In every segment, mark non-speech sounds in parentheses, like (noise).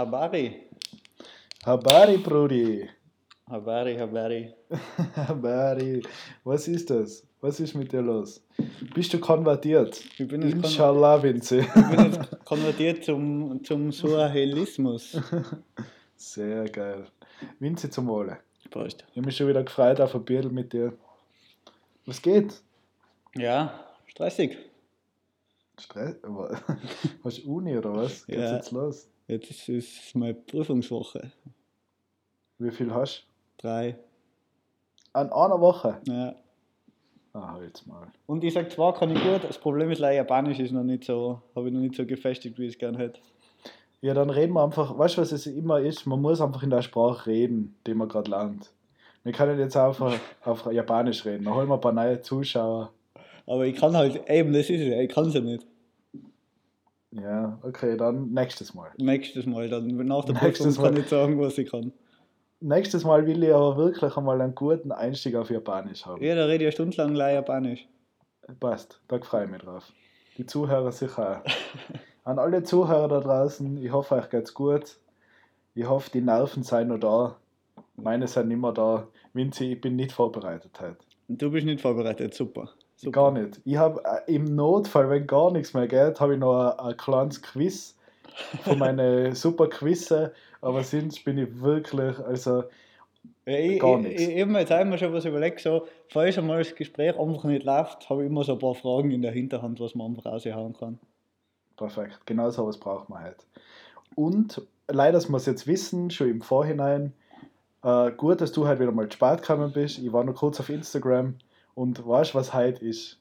Habari. Habari, Brudi. Habari, Habari. (laughs) Habari. Was ist das? Was ist mit dir los? Bist du konvertiert? Ich bin jetzt, Inshallah, Vinzi. ich bin jetzt konvertiert zum, zum Suahelismus. (laughs) Sehr geil. Vinzi zum Wohle. Prost. Ich habe mich schon wieder gefreut auf ein Bier mit dir. Was geht? Ja, stressig. Stress? (laughs) Hast du Uni oder was? Geht's Ja. jetzt los? Jetzt ist meine Prüfungswoche. Wie viel hast Drei. du? An einer Woche? Ja. Ah, jetzt mal. Und ich sag zwar kann ich gut, das Problem ist leider Japanisch ist noch nicht so, habe ich noch nicht so gefestigt, wie ich es gern hätte. Ja, dann reden wir einfach, weißt du, was es immer ist? Man muss einfach in der Sprache reden, die man gerade lernt. Wir können jetzt einfach (laughs) auf Japanisch reden. Dann holen wir ein paar neue Zuschauer. Aber ich kann halt, eben, das ist es, ich kann es ja nicht. Ja, okay, dann nächstes Mal. Nächstes Mal, dann nach der Nächstes Prüfung kann Mal. ich sagen, was ich kann. Nächstes Mal will ich aber wirklich einmal einen guten Einstieg auf Japanisch haben. Ja, da rede ich eine Stunde lang leider Japanisch. Passt, da freue ich mich drauf. Die Zuhörer sicher auch. (laughs) An alle Zuhörer da draußen, ich hoffe, euch geht's gut. Ich hoffe, die Nerven seien noch da. Meine sind nicht mehr da. Vinzi, ich bin nicht vorbereitet heute. Du bist nicht vorbereitet, super. Super. Gar nicht. Ich habe äh, im Notfall, wenn gar nichts mehr geht, habe ich noch ein, ein kleines Quiz von meinen (laughs) super Quizze. Aber sonst bin ich wirklich, also Ja, ich, Gar ich, nichts. ich, ich habe mir jetzt einmal schon was überlegt, so, falls einmal das Gespräch einfach nicht läuft, habe ich immer so ein paar Fragen in der Hinterhand, was man einfach raushauen kann. perfekt. Genau sowas braucht man halt. Und leider, dass wir es jetzt wissen, schon im Vorhinein, äh, gut, dass du halt wieder mal spät gekommen bist. Ich war noch kurz auf Instagram und weißt was heute ist?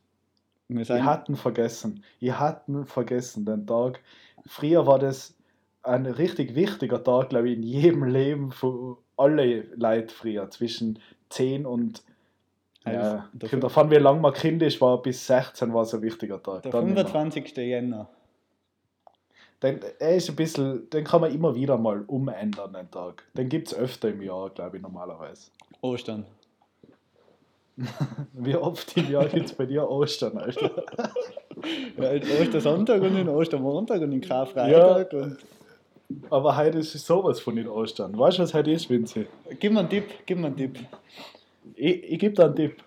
Wir Ich hatten vergessen. Ich hatten vergessen den Tag. Früher war das ein richtig wichtiger Tag, glaube ich, in jedem Leben von alle Leute früher. Zwischen 10 und ja, der, kommt davon, wie lange man kindisch war, bis 16 war es ein wichtiger Tag. der Dann nicht mehr. 25. Jänner. Den, er ist ein bisschen, den kann man immer wieder mal umändern, den Tag. Den gibt es öfter im Jahr, glaube ich, normalerweise. Ostern. (laughs) Wie oft im Jahr gibt es bei dir Ostern, Alter? Ja, Ostersonntag und in Ostermontag und in Karfreitag. Und Aber heute ist sowas von in Ostern. Weißt du, was heute ist, Vinzi? gib mir einen Tipp, gib mir einen Tipp. Ich, ich gebe dir einen Tipp.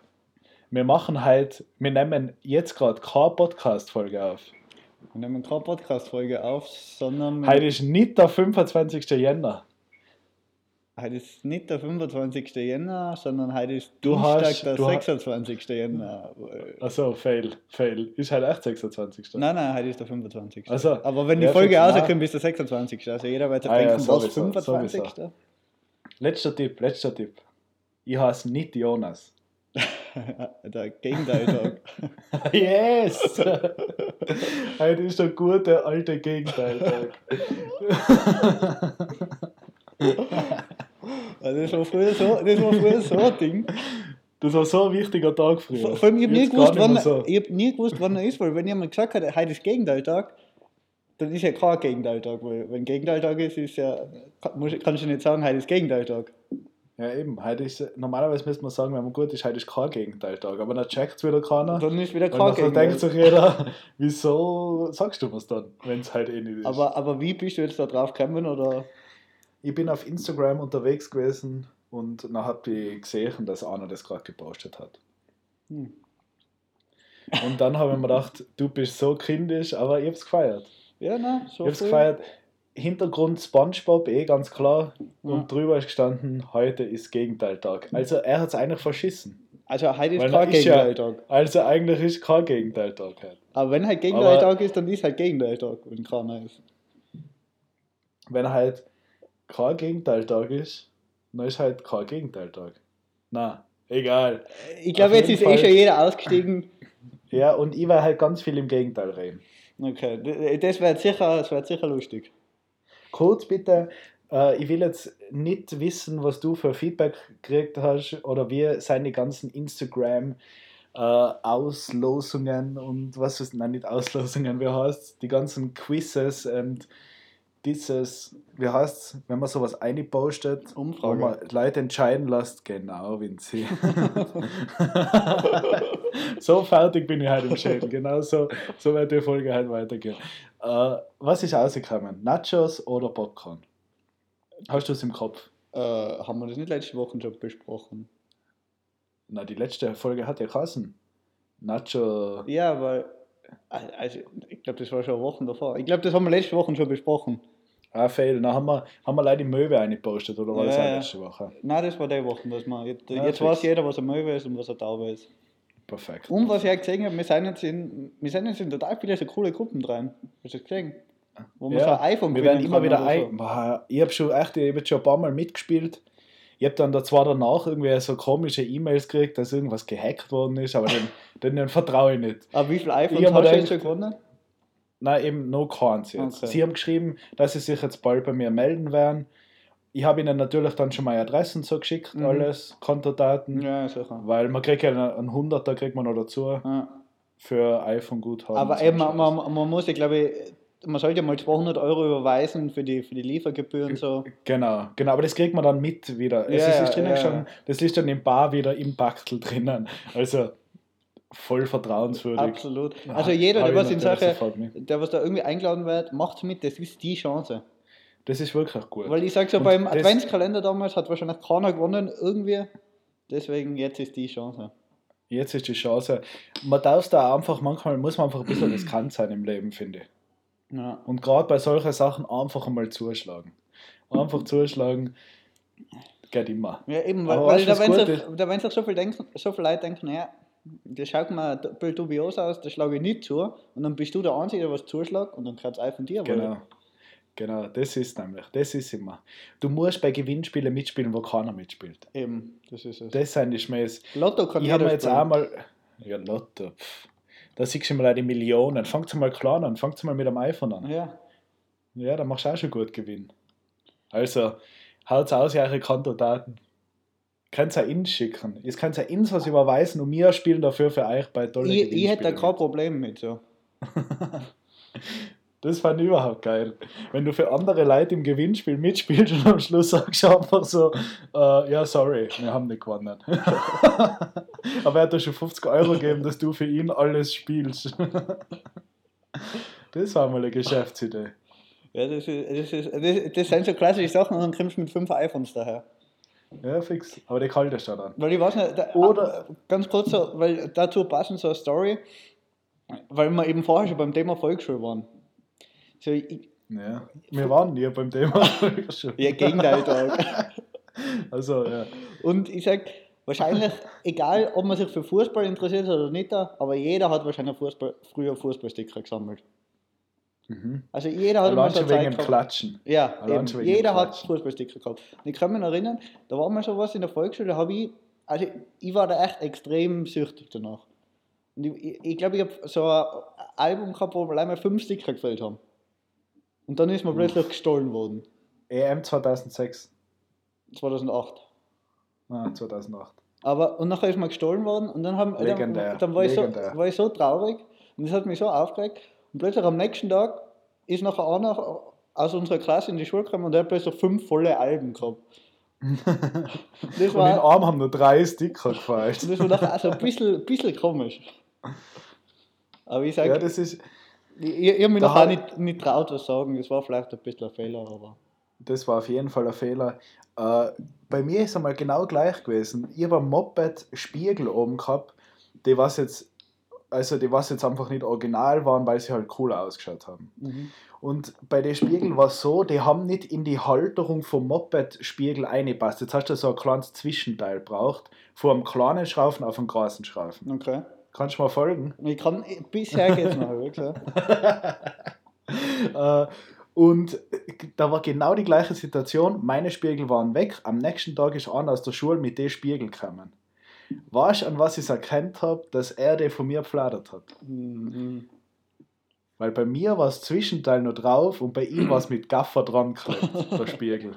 Wir machen heute, wir nehmen jetzt gerade keine Podcast-Folge auf. Wir nehmen keine Podcast-Folge auf, sondern Heute ist nicht der 25. Jänner. Heute ist nicht der 25. Jänner, sondern heute ist Du Dienstag, hast- der du ha- 26. Jänner. Achso, fail, fail. Ist heute echt 26. Nein, nein, heute ist der 25. Ach so. Aber wenn die Ja, Folge rauskommt, ist der 26. Also jeder sich Ah ja, denken, was, sowieso, 25. sowieso. Letzter Tipp, letzter Tipp. Ich heiße nicht Jonas. (laughs) der Gegenteiltag. (laughs) Yes! (laughs) Heute ist der gute alte Gegenteiltag. Also das war früher so, das war früher so ein Ding. Das war so ein wichtiger Tag früher. Vor allem, ich habe nie, gewusst, wann, so. ich hab nie gewusst, wann er ist, weil wenn jemand gesagt hat, heute ist Gegenteiltag, dann ist ja kein Gegenteiltag, weil wenn Gegenteiltag ist, ist ja, muss, kannst du nicht sagen, heute ist Gegenteiltag. Ja, eben. Heute ist, normalerweise müsste man sagen, wenn man gut ist, heute ist kein Gegenteiltag. Aber dann checkt es wieder keiner. Dann ist wieder Und kein dann denkt Gegenteiltag. sich jeder, (laughs) wieso sagst du was dann, wenn es halt eh nicht ist? Aber, aber wie bist du jetzt da drauf gekommen? Oder? Ich bin auf Instagram unterwegs gewesen und dann habe ich gesehen, dass einer das gerade gepostet hat. Hm. Und dann habe ich mir gedacht, du bist so kindisch, aber ich habe es gefeiert. Ja, Ich so habe es gefeiert. Hintergrund SpongeBob, eh ganz klar. Ja. Und drüber ist gestanden, heute ist Gegenteiltag. Also er hat es eigentlich verschissen. Also heute ist Weil kein ist ja- Gegenteiltag. Also eigentlich ist kein Gegenteiltag heute. Aber wenn halt Gegenteiltag ist, dann ist halt Gegenteiltag, wenn keiner ist. Wenn halt kein Gegenteiltag ist, dann ist halt kein Gegenteiltag. Na, egal. Ich glaube, jetzt ist eh Fall. schon jeder ausgestiegen. (laughs) Ja, und ich werde halt ganz viel im Gegenteil reden. Okay, d- das wäre sicher, das wär sicher lustig. Kurz bitte, äh, ich will jetzt nicht wissen, was du für Feedback gekriegt hast oder wie seine ganzen Instagram äh, Auslosungen und was ist, nein, nicht Auslosungen, wie heißt die ganzen Quizzes und dieses, wie heißt wenn man sowas einpostet, Umfrage. wo man Leute entscheiden lässt, genau, Vinzi. (laughs) so fertig bin ich halt im Schädel, genau so, so wird die Folge halt weitergehen. Äh, was ist rausgekommen? Nachos oder Popcorn? Hast du es im Kopf? Äh, haben wir das nicht letzte Woche schon besprochen? Na, die letzte Folge hat ja geheißen. Nacho. Ja, weil. Also, ich glaube, das war schon Wochen davor. Ich glaube, das haben wir letzte Woche schon besprochen. Ah, fail. Dann haben wir, haben wir leider die Möwe eingepostet, oder war das Ja, auch ja. letzte Woche? Nein, das war die Woche, dass man. Jetzt, Ja, jetzt weiß jeder, was ein Möwe ist und was ein Taube ist. Perfekt. Und was ich auch gesehen habe, wir sind jetzt in, wir sind jetzt in total viele so coole Gruppen drin. Hast du das gesehen? Wo man so ein iPhone wir werden immer wieder ein. Boah, Ich habe schon echt, ich hab schon ein paar Mal mitgespielt. Ich habe dann da zwar danach irgendwie so komische E-Mails gekriegt, dass irgendwas gehackt worden ist, aber den, den, den vertraue ich nicht. Aber wie viele iPhones hast du jetzt schon gewonnen? Nein, eben no keins jetzt. Okay. Sie haben geschrieben, dass sie sich jetzt bald bei mir melden werden. Ich habe ihnen natürlich dann schon mal Adressen so geschickt, Mhm. alles, Kontodaten, Ja, sicher. weil man kriegt ja einen 100er kriegt man noch dazu Ja. für iPhone-Guthaben. Aber eben, man, man, man muss, ich glaube, man sollte mal 200 Euro überweisen für die, für die Liefergebühren. So. Genau, genau, aber das kriegt man dann mit wieder. Es Ja, ist, ja, ist drinnen ja. schon, das ist dann im Bar wieder im Backel drinnen. Also voll vertrauenswürdig. Absolut. Also jeder, der was in Sache, der was da irgendwie eingeladen wird, macht mit, das ist die Chance. Das ist wirklich gut. Weil ich sage so, Und beim Adventskalender damals hat wahrscheinlich keiner gewonnen, irgendwie. Deswegen jetzt ist die Chance. Jetzt ist die Chance. Man darf da einfach, manchmal muss man einfach ein bisschen riskant sein im Leben, finde ich. Ja. Und gerade bei solchen Sachen einfach einmal zuschlagen. Einfach zuschlagen, geht immer. Ja, eben, weil, weil da, wenn sich, da wenn sich so, viel denken, so viele Leute denken, naja, das schaut mir ein bisschen dubios aus, das schlage ich nicht zu. Und dann bist du der Einzige, der was zuschlägt und dann kann es auch von dir Genau. wollen. Genau, das ist nämlich, das ist immer. Du musst bei Gewinnspielen mitspielen, wo keiner mitspielt. Eben, das ist es. Das sind die Schmähs. Lotto kann Ich habe jetzt auch mal. Ja, Lotto. Pff. Da siehst du mal auch die Millionen. Fangt mal klein an, fangt mal mit dem iPhone an. Ja, Ja, da machst du auch schon gut Gewinn. Also, haut's aus, eure Kontodaten. Könnt ihr ins schicken. Ihr könnt ihr ins was überweisen und wir spielen dafür für euch bei tolle ich, ich hätte da kein. Problem mit. So. (laughs) Das fand ich überhaupt geil. Wenn du für andere Leute im Gewinnspiel mitspielst und am Schluss sagst du einfach so, äh, ja, sorry, wir haben nicht gewonnen. (laughs) Aber er hat dir schon 50 Euro gegeben, dass du für ihn alles spielst. (laughs) das war mal eine Geschäftsidee. Ja, das, ist, das, ist, das, das sind so klassische Sachen und dann kommst du mit fünf iPhones daher. Ja, fix. Aber der kalt ist da dann. Weil ich weiß nicht, da, Oder- ganz kurz so, weil dazu passend so eine Story, weil wir eben vorher schon beim Thema Volksschule waren. So, ich, Ja. Wir waren nie beim Thema. (laughs) ja, Gegenteiltag. (laughs) Also, ja. Und ich sag, wahrscheinlich, egal ob man sich für Fußball interessiert oder nicht, aber jeder hat wahrscheinlich Fußball, früher Fußballsticker gesammelt. Mhm. Also jeder hat Allein schon wegen dem. Klatschen. Ja, jeder hat. Fußballsticker gehabt. Und ich kann mich erinnern, da war mal so was in der Volksschule, da habe ich, also ich war da echt extrem süchtig danach. Und ich glaube, ich, glaub, ich habe so ein Album gehabt, wo allein mal fünf Sticker gefällt haben. Und dann ist mir plötzlich gestohlen worden. EM 2006. 2008. Ah, 2008. Aber, und nachher ist mir gestohlen worden und dann, haben, dann, dann war, ich so, war ich so traurig und das hat mich so aufgeregt. Und plötzlich am nächsten Tag ist nachher einer aus unserer Klasse in die Schule gekommen und der hat plötzlich fünf volle Alben gehabt. (laughs) Das Und in war, Arm haben nur drei Sticker gefälscht. das war nachher also ein bisschen, bisschen komisch. Aber ich sage, Ja, das ist, ich, ich habe mich nachher hat- nicht, nicht traut, was sagen. Das war vielleicht ein bisschen ein Fehler, aber. das war auf jeden Fall ein Fehler. Äh, bei mir ist es einmal genau gleich gewesen. Ich habe ein Moped-Spiegel oben gehabt, die was jetzt, also die was jetzt einfach nicht original waren, weil sie halt cool ausgeschaut haben. Und bei den Spiegeln war es so, die haben nicht in die Halterung vom Moped-Spiegel eingepasst. Jetzt hast du so ein kleines Zwischenteil braucht, von einem kleinen Schraufen auf einen großen Schraufen. Okay. Kannst du mal folgen? Ich kann, bisher geht es noch, wirklich. (laughs) Äh, und da war genau die gleiche Situation. Meine Spiegel waren weg. Am nächsten Tag ist einer aus der Schule mit den Spiegel gekommen. Weißt du, an was ich erkannt habe, dass er den von mir gefladert hat? Mhm. Weil bei mir war das Zwischenteil noch drauf und bei ihm war es mit Gaffer dran geklebt, (laughs) der Spiegel.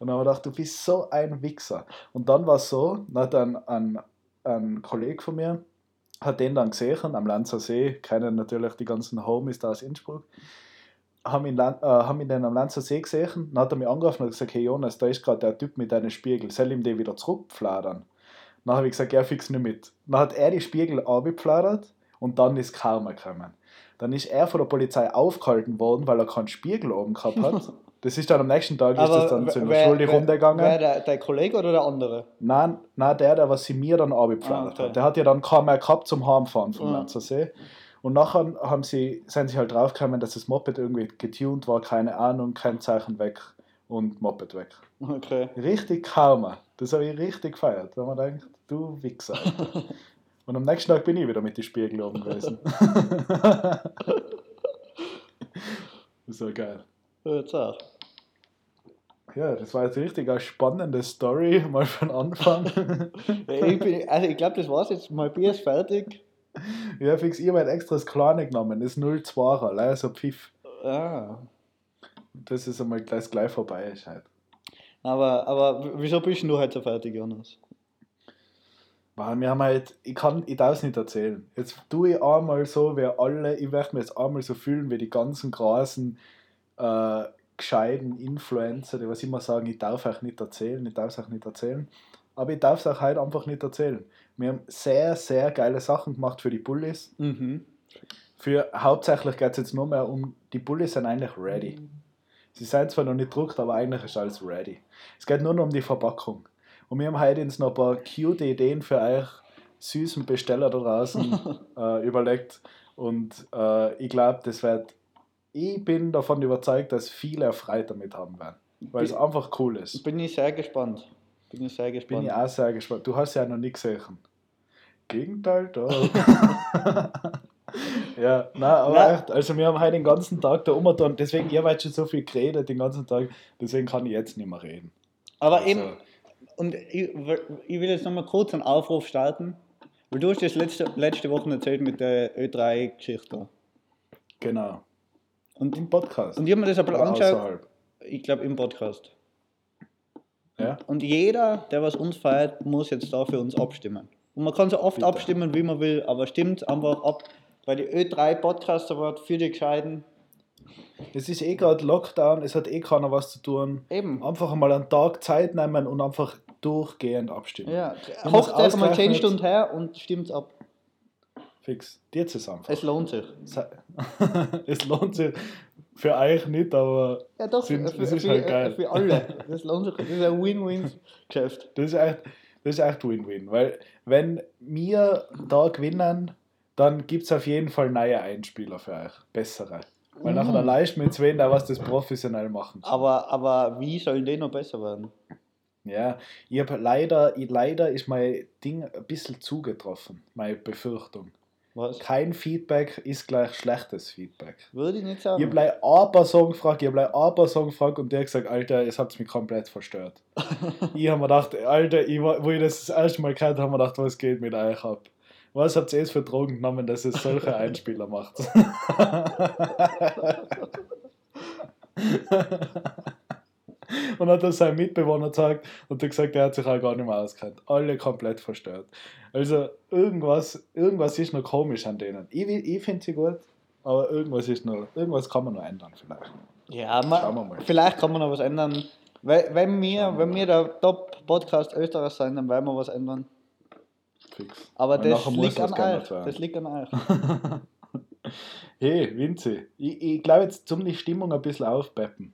Und dann habe ich gedacht, du bist so ein Wichser. Und dann war es so, dann hat ein, ein, ein Kollege von mir, hat den dann gesehen am Lanzer See, kennen natürlich die ganzen Homies da aus Innsbruck, haben ihn, äh, haben ihn dann am Lanzer See gesehen, dann hat er mich angerufen und gesagt, hey Jonas, da ist gerade der Typ mit deinen Spiegel, soll ihm den wieder zurückpfladern? Dann habe ich gesagt, ja, fix nicht mit. Dann hat er die Spiegel abgepfladert Und dann ist Karma gekommen. Dann ist er von der Polizei aufgehalten worden, weil er keinen Spiegel oben gehabt hat. (laughs) Das ist dann am nächsten Tag ist das dann zu wer- Schule wer- rumgegangen. Wer, der, der Kollege oder der andere? Nein, nein, der, der was sie mir dann abgepflanzt Ah, okay. hat. Der hat ja dann kaum mehr gehabt zum Heimfahren vom Ah. Lanzersee. Und nachher haben sie, sind sie halt draufgekommen, dass das Moped irgendwie getuned war, keine Ahnung, kein Zeichen weg und Moped weg. Okay. Richtig Karma. Das habe ich richtig gefeiert. Haben wir gedacht, du Wichser. Alter. Und am nächsten Tag bin ich wieder mit den Spiegel oben gewesen. (laughs) war geil. Ja, Jetzt auch. Ja, das war jetzt richtig eine spannende Story, mal von Anfang. (laughs) Ich, bin, also ich glaube, das war's jetzt. Mein Bier ist fertig. Ja, fix, ich habe extra das Kleine genommen, das 02er, leider so Pfiff. Ah. Das ist einmal gleich, gleich vorbei ist halt. Aber, aber wieso bist du heute so fertig, Jonas? Weil wir haben halt, ich kann, ich darf es nicht erzählen. Jetzt tue ich einmal so, wie alle, ich werde mir jetzt einmal so fühlen wie die ganzen großen, äh, gescheiten Influencer, die was immer sagen, ich darf euch nicht erzählen, ich darf es euch nicht erzählen. Aber ich darf es euch heute einfach nicht erzählen. Wir haben sehr, sehr geile Sachen gemacht für die Bullies. Mhm. Für, hauptsächlich geht es jetzt nur mehr um, die Bullies sind eigentlich ready. Sie sind zwar noch nicht gedruckt, aber eigentlich ist alles ready. Es geht nur noch um die Verpackung. Und wir haben heute uns noch ein paar cute Ideen für euch süßen Besteller da draußen (laughs) äh, überlegt. Und äh, ich glaube, das wird. Ich bin davon überzeugt, dass viele Freude damit haben werden. Weil es einfach cool ist. Bin ich sehr gespannt. Bin ich sehr Bin gespannt. ich auch sehr gespannt. Du hast ja noch nie gesehen. Gegenteil, da. (laughs) (laughs) ja, nein, aber Nein. echt, also wir haben heute den ganzen Tag da umgetan, deswegen, ihr habt schon so viel geredet den ganzen Tag, deswegen kann ich jetzt nicht mehr reden. Aber Also, eben, und ich, ich will jetzt nochmal kurz einen Aufruf starten, weil du hast das letzte, letzte Woche erzählt mit der Ö3-Geschichte. Genau. Und, Im Podcast. und ich habe mir das Oder angeschaut, außerhalb. ich glaube im Podcast. Ja? Und jeder, der was uns feiert, muss jetzt da für uns abstimmen. Und man kann so oft Bitte. abstimmen, wie man will, aber stimmt einfach ab bei die Ö3 Podcast Award für die Gescheiten. Es ist eh gerade Lockdown, es hat eh keiner was zu tun. Eben. Einfach mal einen Tag Zeit nehmen und einfach durchgehend abstimmen. Ja, hockt erst mal 10 ausgerechnet- Stunden her und stimmt ab. Fix. Dir zusammen. Es lohnt sich. (laughs) es lohnt sich für euch nicht, aber Ja, doch, Sind- für, das ist für, halt geil. für alle. Das lohnt sich. Das ist ein Win-Win-Geschäft. Das ist echt, das ist echt Win-Win. Weil wenn wir da gewinnen, dann gibt es auf jeden Fall neue Einspieler für euch. Bessere. Weil nachher Mhm. leist mit wen, der was das professionell machen. Aber, aber wie sollen die noch besser werden? Ja, ich habe leider, ich, leider ist mein Ding ein bisschen zugetroffen, meine Befürchtung. Was? Kein Feedback ist gleich schlechtes Feedback. Würde ich nicht Ich sagen. habe gleich eine Person gefragt, ich habe gleich eine Person gefragt und der hat gesagt, Alter, es hat mich komplett verstört. (laughs) ich habe mir gedacht, Alter, ich, wo ich das das erste Mal gehört habe, habe ich mir gedacht, was geht mit euch ab? Was habt ihr jetzt für Drogen genommen, dass es solche (laughs) Einspieler macht? (laughs) und hat das seinem Mitbewohner gezeigt und hat gesagt, er hat sich auch gar nicht mehr auskennt. Alle komplett verstört. Also irgendwas, irgendwas ist noch komisch an denen. Ich, ich finde sie gut, aber irgendwas ist noch, irgendwas kann man noch ändern vielleicht. Ja, Schauen wir man, mal. vielleicht kann man noch was ändern. Weil, wenn wir, wenn wir der Top-Podcast Österreich sein, dann werden wir was ändern. Fix. Aber das liegt an euch. Das (laughs) liegt an euch. Hey, Vinzi, ich, ich glaube jetzt zum die Stimmung ein bisschen aufpeppen.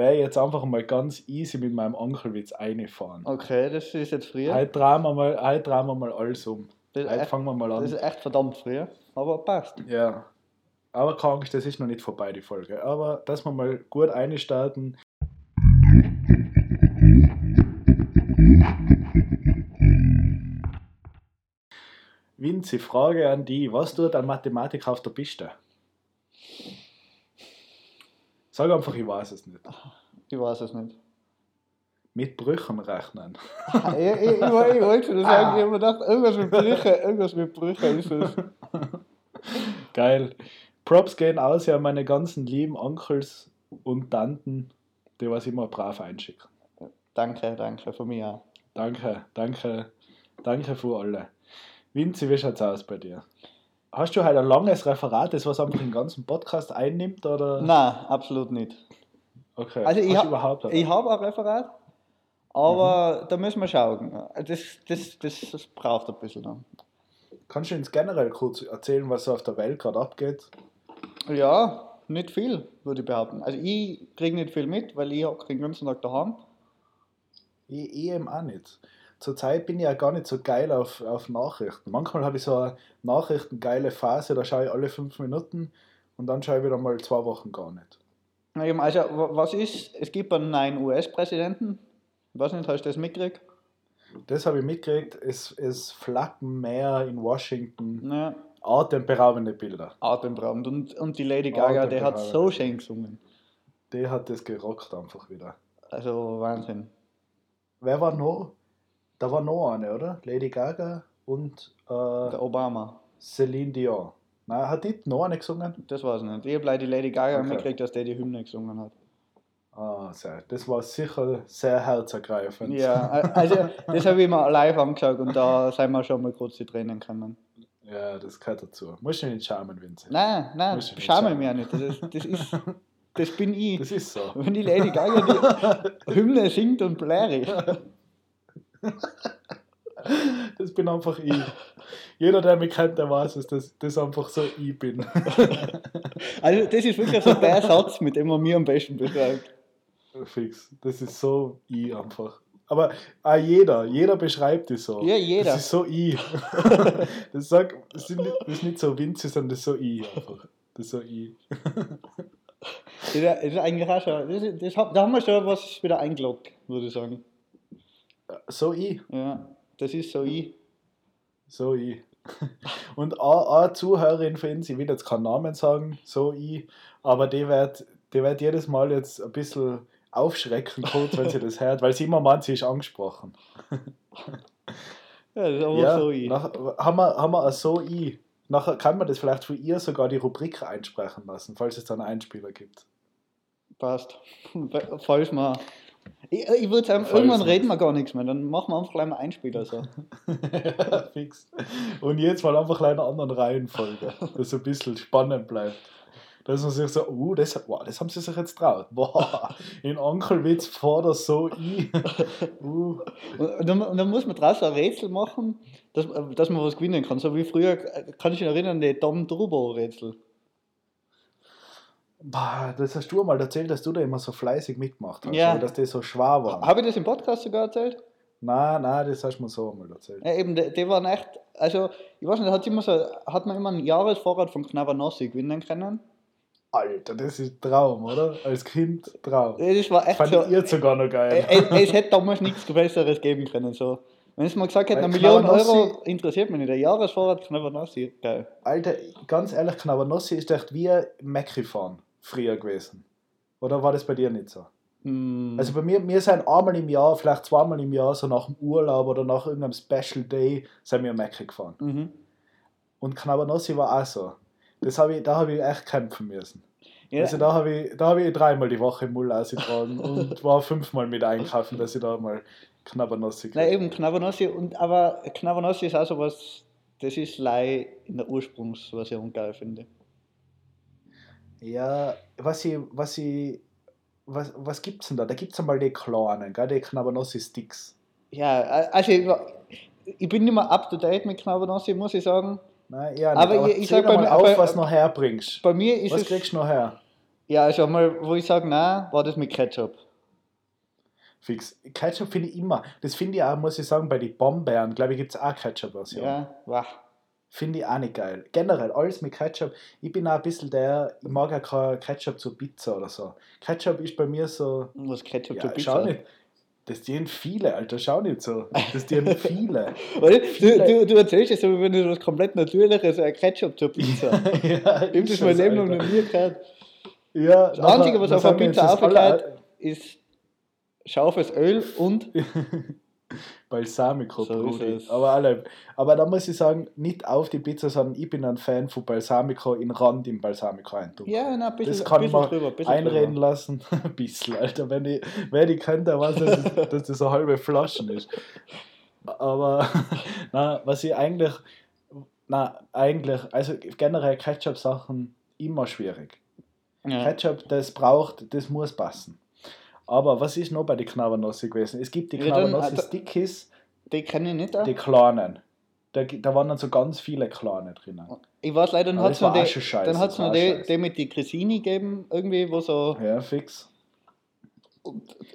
Werde jetzt einfach mal ganz easy mit meinem Onkelwitz einfahren. Okay, das ist jetzt früher. Heute drehen wir mal, heute drehen wir mal alles um. Das ist Heute echt- fangen wir mal Das an. ist echt verdammt früher. Aber passt. Ja. Aber Angst, das ist noch nicht vorbei, die Folge. Aber dass wir mal gut einstarten. Vinzi, Frage an die. Was tut ein Mathematiker auf der Piste? Sag einfach, ich weiß es nicht. Ich weiß es nicht. Mit Brüchen rechnen. ich, ich, ich, woll- ich wollte schon sagen, ich habe mir gedacht, irgendwas mit Brüche, irgendwas mit Brüche ist es. (laughs) Geil. Props gehen aus an meine ganzen lieben Onkels und Tanten, die was immer brav einschicken. Danke, danke, von mir auch. Danke, danke, danke für alle. Vinzi, wie schaut's aus bei dir? Hast du halt ein langes Referat, das was einfach den ganzen Podcast einnimmt? Oder? Nein, absolut nicht. Okay. Also ich hab- überhaupt Ich habe ein Referat, aber da müssen wir schauen. Das, das, das, das braucht ein bisschen noch. Kannst du uns generell kurz erzählen, was so auf der Welt gerade abgeht? Ja, nicht viel, würde ich behaupten. Also ich kriege nicht viel mit, weil ich den ganzen Tag daheim. Ich, ich eben auch nicht. Zurzeit bin ich ja gar nicht so geil auf, auf Nachrichten. Manchmal habe ich so eine nachrichtengeile Phase, da schaue ich alle fünf Minuten und dann schaue ich wieder mal zwei Wochen gar nicht. Also, wa- was ist, es gibt einen neuen US-Präsidenten. Weiß nicht, hast du das mitgekriegt? Das habe ich mitgekriegt. Es, es flacken mehr in Washington Ja, atemberaubende Bilder. atemberaubend. Und, und die Lady Gaga, die hat so schön gesungen. Die hat das gerockt einfach wieder. Also Wahnsinn. Wer war noch? Da war noch eine, oder? Lady Gaga und äh, Der Obama. Celine Dion. Nein, hat die noch eine gesungen? Das weiß ich nicht. Ich habe die Lady Gaga Okay. mitgekriegt, dass der die Hymne gesungen hat. Ah, sehr. Das war sicher sehr herzergreifend. Ja, also das habe ich mir live angeschaut und da sind wir schon mal kurz die Tränen gekommen. Ja, das gehört dazu. Muss ich nicht schauen, Vincent. Nein, nein, Muss ich nicht schau sagen. mir ja nicht. Das, ist, das, ist, (laughs) das bin ich. Das ist so. Wenn die Lady Gaga die (laughs) Hymne singt und blärig. (laughs) Das bin einfach ich. Jeder, der mich kennt, der weiß es, dass das einfach so ich bin. (laughs) Also das ist wirklich so der Satz, mit dem man mir am besten beschreibt. Fix. Das ist so ich einfach. Aber auch jeder, jeder beschreibt es so. Ja, jeder. Das ist so ich. (laughs) Das, sag, das, ist nicht, so winzig, sondern das ist so ich einfach. Das ist so ich. Das ist, eigentlich auch schon, das, das, da haben wir schon was wieder eingeloggt, würde ich sagen. So ich. Ja, das ist so ich. So ich. (laughs) Und eine, Zuhörerin von uns, ich will jetzt keinen Namen sagen, so ich, aber die wird, die wird jedes Mal jetzt ein bisschen aufschrecken, kurz, wenn sie das (laughs) hört, weil sie immer meint, sie ist angesprochen. (laughs) Ja, das ist aber Ja, so ich. nach, haben, wir, haben wir ein so ich. Nachher kann man das vielleicht für ihr sogar die Rubrik einsprechen lassen, falls es dann einen Einspieler gibt. Passt. Falls mal. Ich, ich würde sagen, irgendwann reden wir gar nichts mehr. Dann machen wir einfach gleich mal Einspieler. So. (laughs) Fix. Und jetzt mal einfach in einer anderen Reihenfolge, (laughs) dass es ein bisschen spannend bleibt. Dass man sich so, uh, das, wow, das haben sie sich jetzt traut. Boah, (laughs) in Onkelwitz vor der so ich. Uh, Und, dann, und dann muss man draußen ein Rätsel machen, dass, dass man was gewinnen kann. So wie früher, äh, kann ich mich erinnern, die Dom Turbo-Rätsel. Boah, das hast du einmal erzählt, dass du da immer so fleißig mitgemacht hast, Ja. dass das so schwer war. Habe ich das im Podcast sogar erzählt? Nein, nein, das hast du mir so einmal erzählt. Ja, eben, die, die waren echt, also, ich weiß nicht, hat, immer so, hat man immer ein Jahresvorrat von Knavanossi gewinnen können? Alter, das ist ein Traum, oder? Als Kind Traum. Das war echt Fand so, ihr sogar noch äh, geil. äh, es hätte damals nichts Besseres geben können. So. Wenn es mal gesagt hätte, eine Million Euro interessiert mich nicht, der Jahresvorrat Knavanossi, geil. Alter, ganz ehrlich, Knavanossi ist echt wie Macri fahren früher gewesen. Oder war das bei dir nicht so? Hm, Also bei mir, wir sind einmal im Jahr, vielleicht zweimal im Jahr, so nach dem Urlaub oder nach irgendeinem Special Day, sind wir Macri gefahren. mhm. Und Knavanossi war auch so. Das hab ich, da habe ich echt kämpfen müssen. ja, Also da habe ich, da hab ich dreimal die Woche Mull ausgetragen (laughs) und war fünfmal mit einkaufen, dass ich da mal Knavanossi Nein, kriege. eben Knavanossi, und, aber Knavanossi ist auch so was, das ist Lei in der Ursprungsversion geil, finde ich. Ja, was ich, was ich, was, was gibt's denn da? Da gibt's einmal die kleinen, gell, die Knavanossi-Sticks. Ja, also ich, ich bin nicht mehr up to date mit Knavanossi, muss ich sagen. Nein, ja, Aber aber ich- ich sag bei mal mir- auf, bei- was noch herbringst. Bei mir ist Was es. kriegst du noch her? Ja, also mal, wo ich sage, nein, war das mit Ketchup. Fix. Ketchup finde ich immer. Das finde ich auch, muss ich sagen, bei den Bombeeren, glaube ich, gibt es auch Ketchup-Version. Ja, wach. Finde ich auch nicht geil. Generell, alles mit Ketchup. Ich bin auch ein bisschen der, ich mag auch kein Ketchup zur Pizza oder so. Ketchup ist bei mir so, Was Ketchup ja, zur Pizza? schau nicht. Das dienen viele, Alter, schau nicht so. Das dienen (laughs) viele. Weil, du, du, du erzählst es wie wenn du was komplett Natürliches, ein Ketchup zur Pizza. (laughs) ja, Ich das mein Leben noch nie gehört. Ja, Das Einzige, was auf einer Pizza aufgehört, ist scharfes Öl und (laughs) Balsamico, So. Aber, alle, aber da muss ich sagen, nicht auf die Pizza, sondern ich bin ein Fan von Balsamico in Rand im Balsamico eintun. ja, na, ein bisschen, das kann ein bisschen man drüber. bisschen einreden drüber. lassen. (laughs) Ein bisschen, Alter. Wenn ich, wer die kennt, der weiß, dass, es, dass das eine halbe Flaschen ist. Aber (laughs) na, was ich eigentlich, na, eigentlich, also generell Ketchup-Sachen immer schwierig. Ja. Ketchup, das braucht, das muss passen. Aber was ist noch bei den Knabbernossi gewesen? Es gibt die Alter. Stickies, Die kenne ich nicht. die kleinen. da, da waren dann so ganz viele kleine drin. Ich weiß leider, dann hat es noch, auch die- scheiße, dann hat's noch die, die mit die Cressini gegeben, irgendwie, wo so. Ja, fix. Das,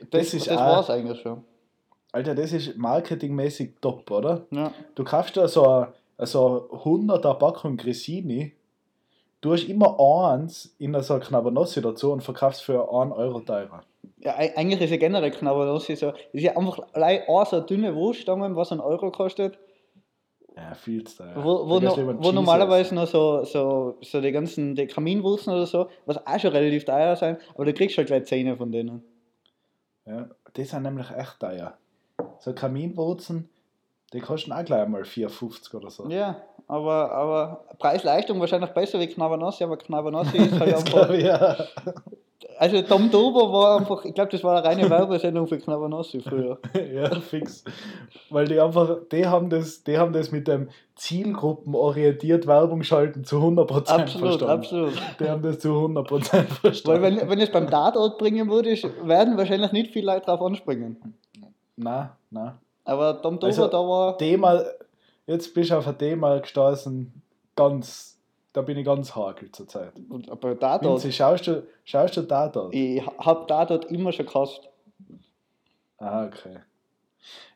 Das ist das auch- war es eigentlich schon. Alter, das ist marketingmäßig top, oder? Ja. Du kaufst da so eine, so eine 100er Packung Grissini, du hast immer eins in so einer Knabbernossi dazu und verkaufst für 1 Euro teurer. ja, ei- eigentlich ist ja generell Knabbernossi so. Das ist ja einfach allein eine so dünne Wurststange, was einen Euro kostet. Ja, viel zu teuer. Wo, wo, no, wo normalerweise noch so, so, so die ganzen die Kaminwurzeln oder so, was auch schon relativ teuer sein, aber du kriegst schon gleich Zähne von denen. Ja, die sind nämlich echt teuer. So Kaminwurzeln, die kosten auch gleich mal 4,50 oder so. Ja, aber, aber Preis-Leistung wahrscheinlich besser wie Knabbernossi, aber Knabbernossi (laughs) ist halt einfach. ich, ja. Also Tom Dober war einfach, ich glaube, das war eine reine Werbesendung für Knabbernossi früher. (laughs) ja, fix. Weil die einfach, die haben das, die haben das mit dem zielgruppenorientiert Werbung schalten zu 100% Absolut, verstanden. absolut. Die haben das zu 100% verstanden. Weil wenn, wenn es beim Tatort bringen würde, werden wahrscheinlich nicht viele Leute drauf anspringen. Na, na. Aber Tom Dober, Also, da war. Thema, jetzt bist du auf ein Thema gestoßen, ganz, da bin ich ganz hakel zurzeit. Und bei Tatort, Vinzi, schaust du, schaust du da dort? ich habe Tatort immer schon gehasst. Ah, okay.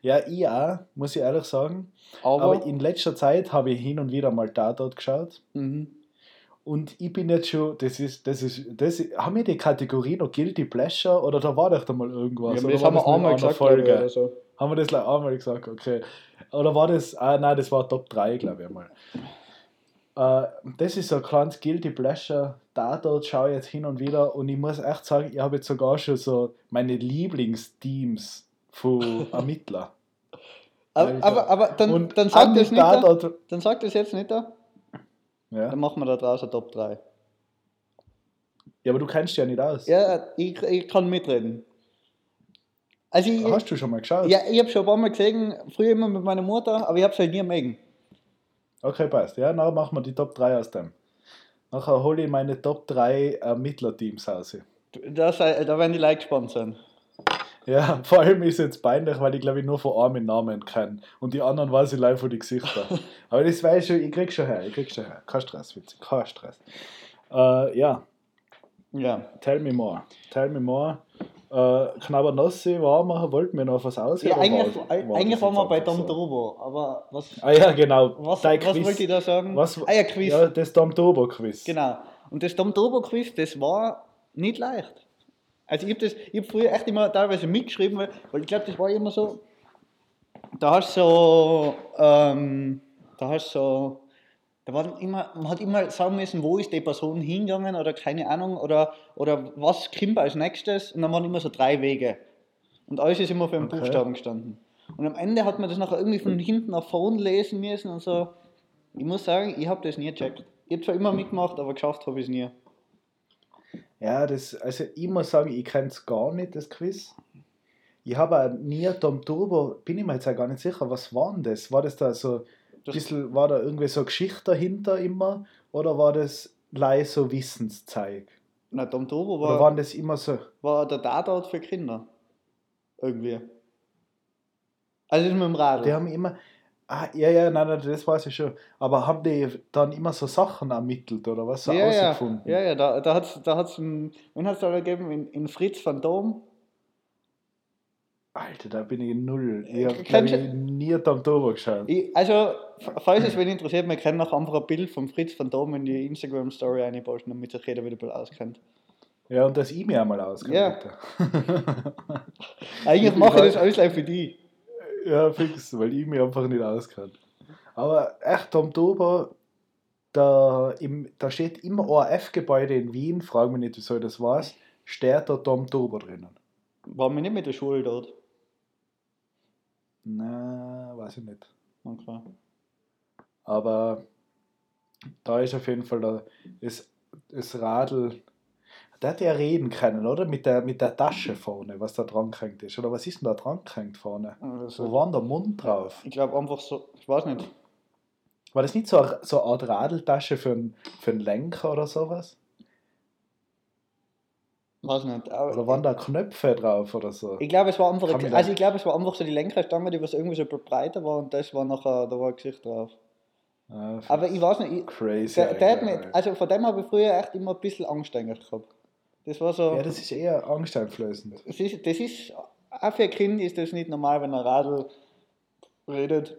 Ja, ich auch, muss ich ehrlich sagen. Aber, Aber in letzter Zeit habe ich hin und wieder mal Tatort geschaut. mhm. Und ich bin jetzt schon, das ist, das ist, das ist, haben wir die Kategorie noch Guilty Pleasure oder da war doch da mal irgendwas? ja, das haben wir einmal gesagt, Folge. Folge? Oder so. Haben wir das einmal gesagt, okay. Oder war das, ah nein, das war Top 3, glaube ich einmal. Äh, das ist so ein kleines Guilty Pleasure. Da dort schaue ich jetzt hin und wieder und ich muss echt sagen, ich habe jetzt sogar schon so meine Lieblingsteams von (laughs) Ermittlern. Aber, aber, aber dann, und dann sagt das nicht. Da, Tatort- dann sagt das jetzt nicht da. Ja. Dann machen wir da draußen Top 3. ja, aber du kennst ja nicht aus. Ja, ich, ich kann mitreden. Also ich, Hast du schon mal geschaut? ja, ich habe schon ein paar Mal gesehen, früher immer mit meiner Mutter, aber ich habe es halt nie mögen. Okay, passt. Ja, dann machen wir die Top 3 aus dem. Nachher hole ich meine Top 3 Ermittlerteams aus. Da, sei- da werden die Leute gespannt sein. Ja, (laughs) vor allem ist es jetzt peinlich, weil ich glaube ich nur von einem Namen kenne. Und die anderen weiß ich live von die Gesichter. (laughs) Aber das weiß ich schon, ich krieg schon her, ich krieg schon her. Kein Stress, witzig, kein Stress. Äh, ja, Ja. tell me more. Tell me more. Äh, Knabbernossi war wir, wollten wir noch was aus? ja eigentlich, war- eigentlich waren wir bei so? Drobo, aber was, Ah ja, genau. was, was Quiz. wollte ich da sagen? Was, ah ja, Quiz. Ja, das Tom Turbo Quiz. Genau. Und das Tom Turbo Quiz, das war nicht leicht. Also ich habe hab früher echt immer teilweise mitgeschrieben, weil, weil ich glaube, das war immer so, da hast du so, ähm, da hast du so, da waren immer, man hat immer sagen müssen, wo ist die Person hingegangen oder keine Ahnung oder, oder was kommt als nächstes und dann waren immer so drei Wege. Und alles ist immer für einen Okay. Buchstaben gestanden. Und am Ende hat man das nachher irgendwie von hinten nach vorn lesen müssen und so. Ich muss sagen, ich habe das nie gecheckt. Ich habe zwar immer mitgemacht, aber geschafft habe ich es nie. Ja, das, also ich muss sagen, ich kenne es gar nicht, das Quiz. Ich habe auch nie Tom Turbo, bin ich mir jetzt auch gar nicht sicher, was war denn das? War das da so, Das- bisschen, war da irgendwie so Geschichte dahinter immer? Oder war das leih so Wissenszeug? Na, Tom Turbo Oder war, waren das immer so, war der Tatort für Kinder. Irgendwie. Also mit dem Radl. die haben immer, ah, ja, ja, nein, nein, das weiß ich schon, aber haben die dann immer so Sachen ermittelt oder was, so ja, ja, ja, ja, da, da hat es, da hat's, einen- wen hat es da gegeben? In, in Fritz Phantom. Alter, da bin ich null. Ich habe Kennst ich, nie Tom Turbo geschaut. Ich, also, falls es wen interessiert, wir können noch einfach ein Bild von Fritz Phantom in die Instagram-Story einposten, damit sich jeder wieder ein bisschen auskennt. Ja, und das ich mir einmal auskennt, Ja. bitte. (laughs) Eigentlich Ich mache ich das alles gleich für die. Ja, fix, weil ich mich einfach nicht auskenne. Aber echt, Tom Turbo, da, im, da steht immer ORF-Gebäude in Wien, frag mich nicht, wieso das weiß, steht da Tom Turbo drinnen. Waren wir nicht mit der Schule dort? Na, weiß ich nicht. Okay. Aber da ist auf jeden Fall da, das, das Radl. Der hat ja reden können, oder? Mit der, mit der Tasche vorne, was da dran gehängt ist. Oder was ist denn da dran gehängt vorne? Also, Wo war denn der Mund drauf? Ich glaube einfach so, ich weiß nicht. War das nicht so eine, so eine Art Radeltasche für einen, für einen Lenker oder sowas? Weiß nicht. Aber Oder waren da Knöpfe drauf oder so? Ich glaube, es war einfach, Kann also ich glaube, es war einfach so die Lenkerstange, die was irgendwie so breiter war und das war nachher, da war ein Gesicht drauf. Ja, Aber ich weiß nicht, ich, crazy. der, der hat mich, also von dem habe ich früher echt immer ein bisschen Angst eigentlich gehabt. Das war so, ja, das ist eher angsteinflößend. das ist, das ist, auch für ein Kind ist das nicht normal, wenn ein Radl redet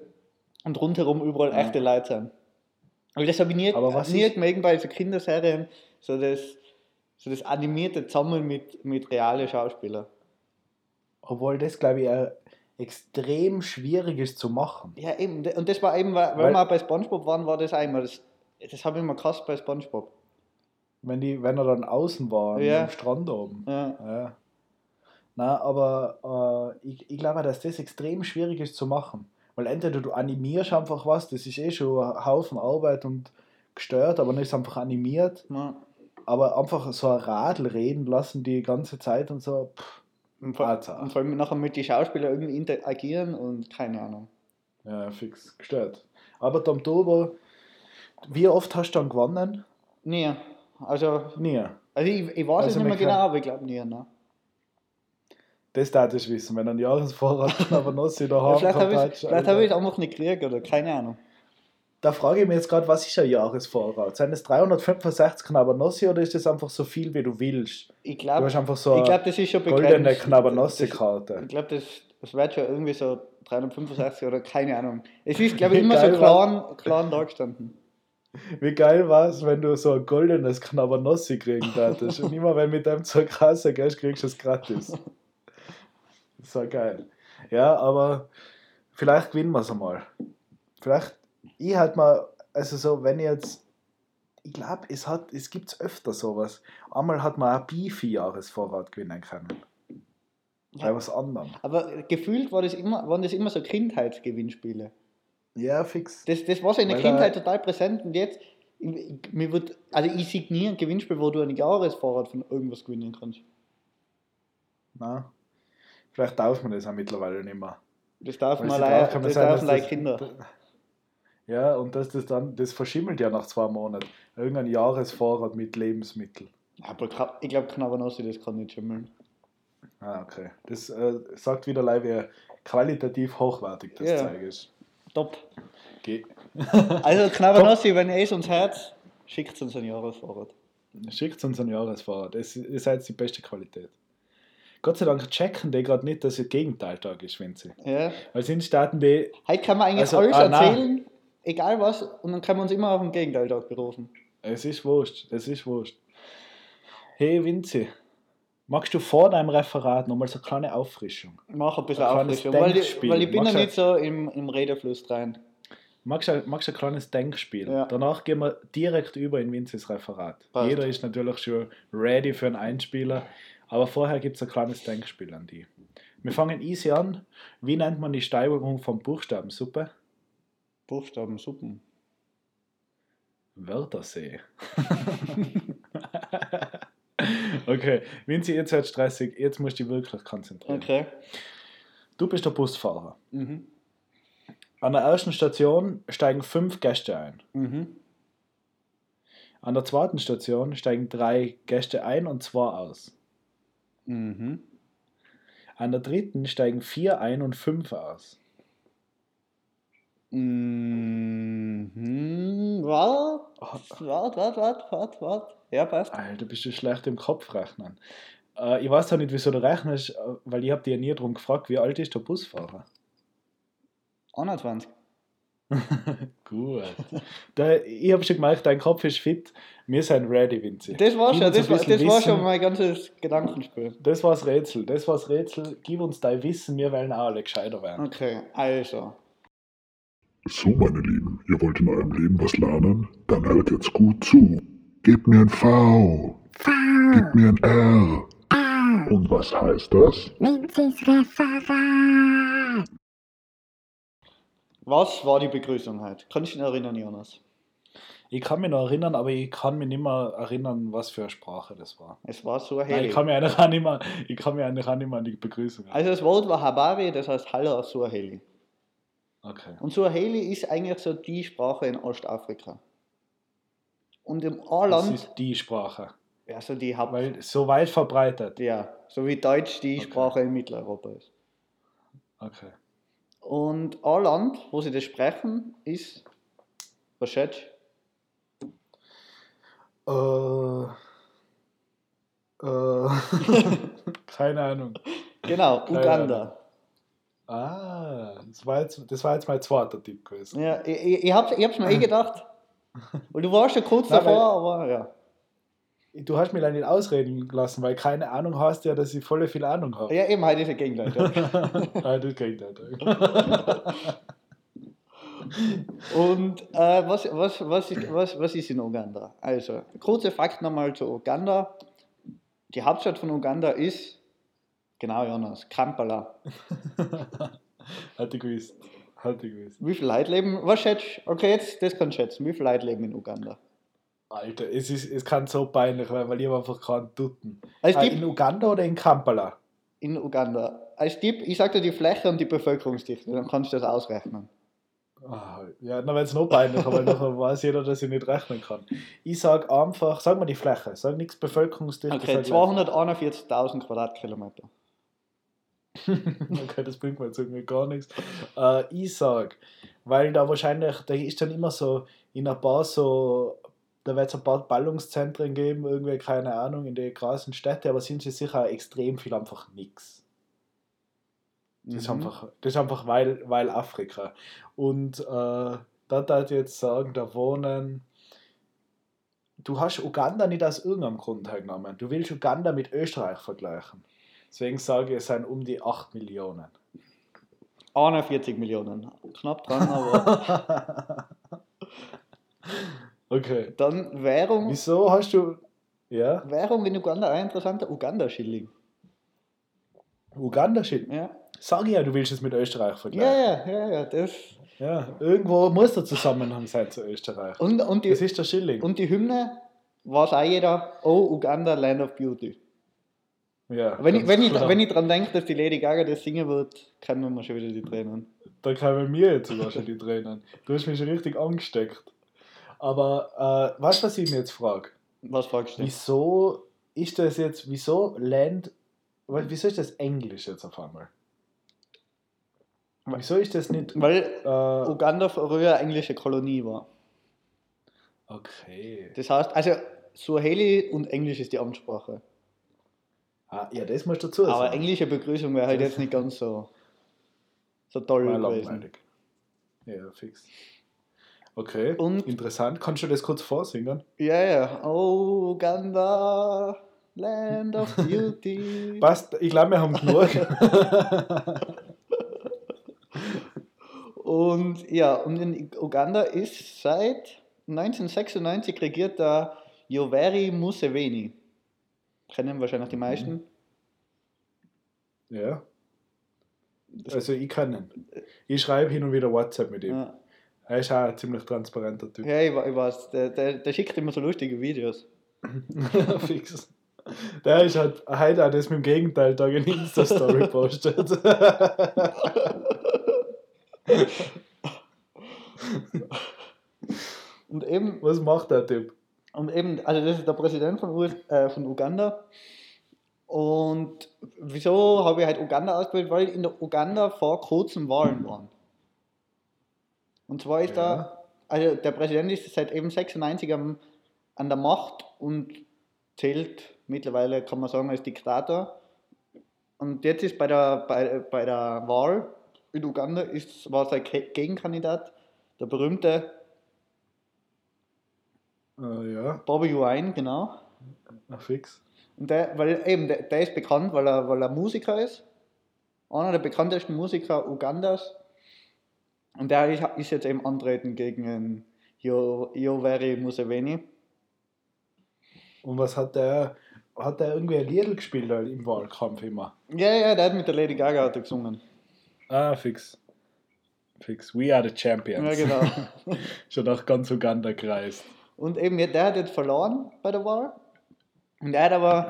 und rundherum überall Ja. echte Leute sind. Aber das habe ich nie, Aber was nie gemerkt bei so Kinderserien, so das, so das animierte Zusammen mit, mit realen Schauspielern. Obwohl das, glaube ich, auch extrem schwierig ist zu machen. Ja, eben. Und das war eben, weil, weil wir bei Spongebob waren, war das einmal. Das, das habe ich immer krass bei Spongebob. Wenn, die, wenn er dann außen war, Ja. am Strand oben. Ja. Ja. Na, aber äh, ich, ich glaube, dass das extrem schwierig ist zu machen. Weil entweder du animierst einfach was, das ist eh schon ein Haufen Arbeit und gestört, aber es einfach animiert. Ja. Aber einfach so ein Radl reden lassen die ganze Zeit und so. Pff, Und, vor, Alter. und vor allem nachher mit den Schauspielern irgendwie interagieren und keine Ahnung. ja, fix gestört. Aber Tom Tober, wie oft hast du dann gewonnen? Nee. Also, Nie. also ich, ich weiß Also es nicht mehr genau, aber ich glaube nie. Ne? Das darf ich wissen, wenn ein Jahresvorrat (laughs) aber noch sie Ja, daheim vielleicht habe ich es einfach nicht gekriegt oder keine Ahnung. Da frage ich mich jetzt gerade, was ist ein Jahresvorrat? Sind es 365 Knabbernossi oder ist das einfach so viel, wie du willst? Ich Du glaube, so ich glaub, das ist schon begrenzt. goldene Das- Knabbernossi-Karte. Ich glaube, das, das wird schon irgendwie so 365 oder keine Ahnung. Es ist, glaube ich, immer so klar, klar da gestanden. Wie geil war es, wenn du so ein goldenes Knabbernossi kriegen würdest? Und immer wenn mit dem zur Kasse gehst, kriegst du es gratis. Das war geil. Ja, aber vielleicht gewinnen wir es einmal. Vielleicht, ich halt mal, also so, wenn ich jetzt, ich glaube, es hat, es gibt öfter sowas. Einmal hat man ein Beefy-Jahresvorrat gewinnen können. Bei Ja. was anderem. Aber gefühlt war das immer, waren das immer so Kindheitsgewinnspiele. Ja, fix. Das, das war so in der Weil Kindheit total präsent und jetzt, mir wird, also ich sehe nie ein Gewinnspiel, wo du ein Jahresvorrat von irgendwas gewinnen kannst. Na, vielleicht darf man das auch mittlerweile nicht mehr. Das darf Weil man leider, das sein, dürfen leider Kinder. Ja, und dass das dann, das verschimmelt ja nach zwei Monaten. Irgendein Jahresvorrat mit Lebensmitteln. Aber ich glaube, Knabbernossi, das kann nicht schimmeln. Ah, okay. Das äh, sagt wieder leider, wie qualitativ hochwertig das Ja. Zeug ist. Top. Geh. (laughs) Also Knabbernossi, wenn ihr es uns hört, schickt uns ein Jahresvorrat. Schickt uns ein Jahresvorrat. Es, ihr seid die beste Qualität. Gott sei Dank checken die gerade nicht, dass es Gegenteiltag ist, wenn sie. Ja. Weil sind Staaten die. Heute kann man eigentlich Also, alles ah, erzählen, egal was, und dann können wir uns immer auf den Gegenteiltag berufen. Es ist wurscht, es ist wurscht. Hey Vinzi, magst du vor deinem Referat nochmal so eine kleine Auffrischung? Mach ein bisschen Ein Auffrischung, weil, ich- weil ich bin ja nicht so im, im Redefluss rein. Magst du, magst ein kleines Denkspiel? Ja. Danach gehen wir direkt über in Vinzis Referat. Passt. Jeder ist natürlich schon ready für einen Einspieler, aber vorher gibt es ein kleines Denkspiel an die. Wir fangen easy an. Wie nennt man die Steigerung von Buchstabensuppe? Buchstaben, Suppen. Wörthersee. (laughs) okay, Vinzi, jetzt wird stressig. Jetzt musst du dich wirklich konzentrieren. Okay. Du bist der Busfahrer. Mhm. An der ersten Station steigen fünf Gäste ein. Mhm. An der zweiten Station steigen drei Gäste ein und zwei aus. Mhm. An der dritten steigen vier ein und fünf aus. Mhm. Wart, wart, wart, wart, wart, wart. Ja, passt. Alter, bist du schlecht im Kopf rechnen. Äh, ich weiß auch nicht, wieso du rechnest, äh, weil ich habe dir nie darum gefragt, wie alt ist der Busfahrer? 21. (laughs) Gut. da, ich habe schon gemerkt, dein Kopf ist fit. Wir sind ready, Vinzi. Das war schon, das war, das war schon mein ganzes Gedankenspiel. Das war's Rätsel. Das war's Rätsel. Gib uns dein Wissen, wir wollen auch alle gescheiter werden. Okay, also. So, meine Lieben, ihr wollt in eurem Leben was lernen? Dann hört jetzt gut zu. Gebt mir ein V. Gebt mir ein R. Und was heißt das? Vinzis Referat. Was war die Begrüßung heute? Du dich noch erinnern, Jonas? Ich kann mich noch erinnern, aber ich kann mich nicht mehr erinnern, was für eine Sprache das war. Es war so Nein, hell. ich kann mich eigentlich auch nicht mehr, ich kann mich eigentlich auch nicht mehr an die Begrüßung erinnern. Also das Wort war Habari, das heißt Hallo aus Suaheli. Okay. Und Suaheli ist eigentlich so die Sprache in Ostafrika. Und im Das A-Land, ist die Sprache. ja, so die Haupt... Weil so weit verbreitet. Ja, so wie Deutsch die Okay. Sprache in Mitteleuropa ist. Okay. Und ein Land, wo sie das sprechen, ist, was schätzt Äh, äh, (laughs) keine Ahnung. Genau, Keine Uganda. Ah, das war jetzt, das war jetzt mein zweiter Tipp gewesen. Ja, ich, ich, ich hab's mir eh gedacht. (laughs) Und du warst ja kurz Nein, weil- davor, aber ja. Du hast mich leider nicht ausreden lassen, weil keine Ahnung heißt ja, dass ich voll viel Ahnung habe. Ja, eben, heute ist ja Gegenteil. Ja. ah, das nicht. Und äh, was, was, was, ist, was, was ist in Uganda? Also, kurze Fakt nochmal zu Uganda. Die Hauptstadt von Uganda ist, genau Jonas, Kampala. (laughs) Hatte gewusst. Hatte gewusst. Wie viele Leute leben? Was schätzt Okay, jetzt, das kannst du schätzen. Wie viele Leute leben in Uganda? Alter, es, ist, es kann so peinlich werden, weil ich habe einfach keinen Tutten. Als Ah, Tipp, in Uganda oder in Kampala? in Uganda. Als Tipp, ich sag dir die Fläche und die Bevölkerungsdichte, dann kannst du das ausrechnen. Ah, ja, dann wird es noch peinlicher, weil nachher (laughs) weiß jeder, dass ich nicht rechnen kann. Ich sage einfach, sag mal die Fläche, sag nichts Bevölkerungsdichte. Okay, sag einfach- 241.000 Quadratkilometer. (laughs) okay, das bringt mir jetzt irgendwie gar nichts. Äh, ich sag, weil da wahrscheinlich, da ist dann immer so in ein paar so, da wird es ein paar Ballungszentren geben, irgendwie, keine Ahnung, in den großen Städten, aber sind sie sicher extrem viel einfach nix. Das ist Mhm. einfach, das ist einfach weil, weil Afrika. Und äh, da darf ich jetzt sagen, da wohnen. Du hast Uganda nicht aus irgendeinem Grund hergenommen. Du willst Uganda mit Österreich vergleichen. Deswegen sage ich, es sind um die 8 Millionen. 41 Millionen. Knapp dran, aber. (laughs) okay. Dann Währung. Wieso hast du. Ja? Währung in Uganda, ein interessanter Uganda-Schilling. Uganda shit. Ja. Sag ja, du willst es mit Österreich vergleichen. ja, ja, ja. Das. Ja, irgendwo muss der Zusammenhang sein zu Österreich. Und, und, Das die, ist der Schilling. und die Hymne weiß auch jeder, oh, Uganda, Land of Beauty. Ja, Wenn ich, wenn, ich, wenn ich dran denke, dass die Lady Gaga das singen wird, kann man schon wieder die Tränen. Da kamen mir jetzt sogar schon die Tränen. Du hast mich schon richtig angesteckt. Aber äh, weißt du, was ich mir jetzt frage? Was fragst du? Wieso ist das jetzt, wieso Land, wieso ist das Englisch jetzt auf einmal? Wieso ist das nicht. Weil Äh, Uganda früher eine englische Kolonie war. okay. Das heißt, also Swahili und Englisch ist die Amtssprache. Ah, ja, das musst du dazu sagen. Aber englische Begrüßung wäre halt jetzt nicht ganz so, so toll War gewesen. langweilig. Ja, fix. Okay, Und- interessant. Kannst du das kurz vorsingen? Ja, ja. Oh, Uganda, Land of Beauty. (laughs) Passt, ich glaube, wir haben genug. (laughs) Und ja, und in Uganda ist seit 1996 regiert der Yoweri Museveni. Kennen wahrscheinlich die meisten. ja. Also, ich kann ihn. Ich schreibe hin und wieder WhatsApp mit ihm. Ja, Er ist auch ein ziemlich transparenter Typ. ja ich weiß, der, der, der schickt immer so lustige Videos. (laughs) Fix. Der ist halt heute auch das mit dem Gegenteil da in Insta-Story (laughs) postet. Und eben, Was macht der Typ? Und eben, also das ist der Präsident von, US, äh, von Uganda. Und wieso habe ich halt Uganda ausgewählt? Weil in der Uganda vor kurzem Wahlen waren. Und zwar ist Ja. da, also der Präsident ist seit eben 96 am, an der Macht und zählt mittlerweile, kann man sagen, als Diktator. Und jetzt ist bei der, bei, bei der Wahl in Uganda ist, war sein Gegenkandidat, der berühmte Äh, ja, Bobby Wine, genau. na fix. Und der, weil eben, der, der ist bekannt, weil er, weil er Musiker ist. Einer der bekanntesten Musiker Ugandas. Und der ist, ist jetzt eben antreten gegen Yo- Yoweri Museveni. Und was hat der? Hat der irgendwie ein Lied gespielt halt im Wahlkampf immer? Ja, ja, der hat mit der Lady Gaga hat gesungen. Ah, fix. Fix. We are the champions. Ja, genau. (laughs) Schon nach ganz Uganda kreist. Und eben, der hat jetzt verloren bei der Wahl. Und er hat aber,